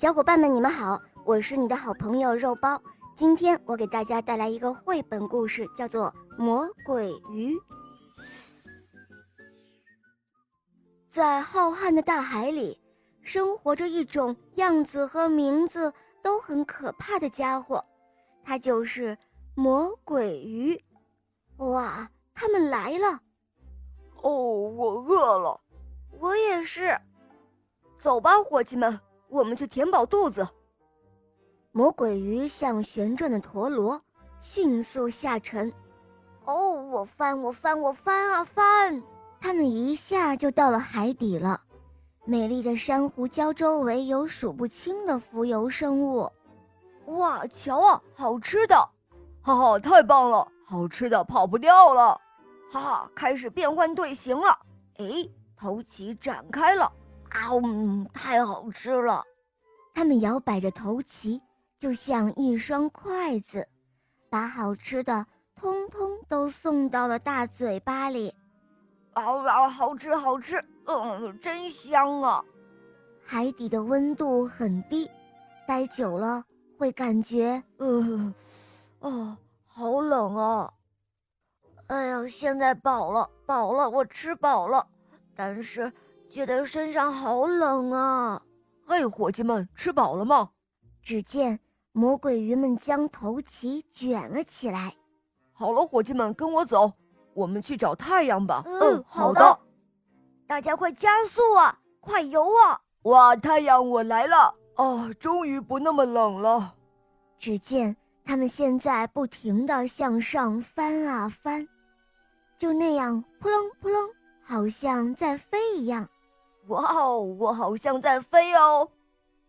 小伙伴们，你们好，我是你的好朋友肉包。今天我给大家带来一个绘本故事，叫做《魔鬼鱼》。在浩瀚的大海里，生活着一种样子和名字都很可怕的家伙，它就是魔鬼鱼。哇，他们来了！哦，我饿了，我也是。走吧，伙计们。我们去填饱肚子。魔鬼鱼像旋转的陀螺，迅速下沉。哦，我翻，我翻，我翻啊翻！它们一下就到了海底了。美丽的珊瑚礁周围有数不清的浮游生物。哇，瞧啊，好吃的！哈哈，太棒了，好吃的跑不掉了！哈哈，开始变换队形了。哎，头鳍展开了。啊呜！太好吃了，它们摇摆着头鳍，就像一双筷子，把好吃的通通都送到了大嘴巴里。啊啊！好吃，好吃，嗯，真香啊！海底的温度很低，待久了会感觉，呃，哦，好冷啊！哎呀，现在饱了，饱了，我吃饱了，但是。觉得身上好冷啊！嘿，伙计们，吃饱了吗？只见魔鬼鱼们将头鳍卷了起来。好了，伙计们，跟我走，我们去找太阳吧。嗯，好的。大家快加速啊！快游啊！哇，太阳，我来了！啊，终于不那么冷了。只见他们现在不停地向上翻啊翻，就那样扑棱扑棱，好像在飞一样。哇哦，我好像在飞哦！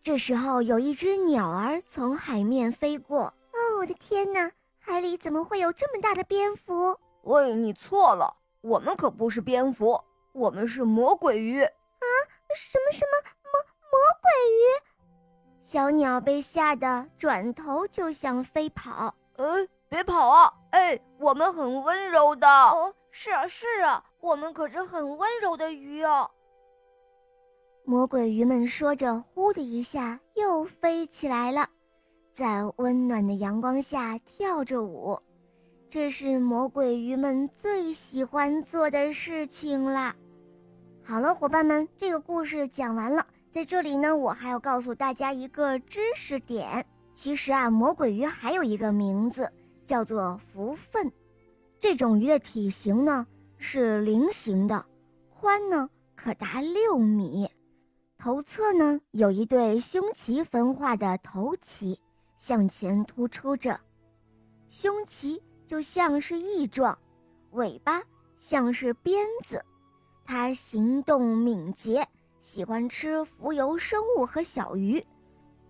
这时候有一只鸟儿从海面飞过。哦，我的天哪，海里怎么会有这么大的蝙蝠？喂，你错了，我们可不是蝙蝠，我们是魔鬼鱼。啊，什么什么魔魔鬼鱼？小鸟被吓得转头就想飞跑。呃，别跑啊！哎，我们很温柔的。哦，是啊是啊，我们可是很温柔的鱼哦。魔鬼鱼们说着，呼的一下又飞起来了，在温暖的阳光下跳着舞。这是魔鬼鱼们最喜欢做的事情啦。好了，伙伴们，这个故事讲完了。在这里呢，我还要告诉大家一个知识点。其实啊，魔鬼鱼还有一个名字，叫做福分。这种鱼的体型呢是菱形的，宽呢可达六米。头侧呢有一对胸鳍分化的头鳍向前突出着，胸鳍就像是翼状，尾巴像是鞭子。它行动敏捷，喜欢吃浮游生物和小鱼。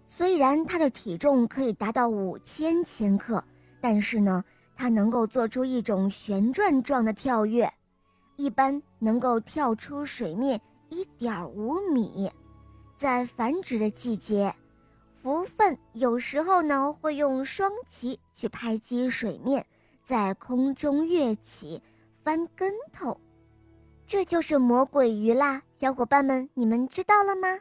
虽然它的体重可以达到五千千克，但是呢，它能够做出一种旋转状的跳跃，一般能够跳出水面一点五米。在繁殖的季节，蝠鲼有时候呢会用双鳍去拍击水面，在空中跃起，翻跟头，这就是魔鬼鱼啦！小伙伴们，你们知道了吗？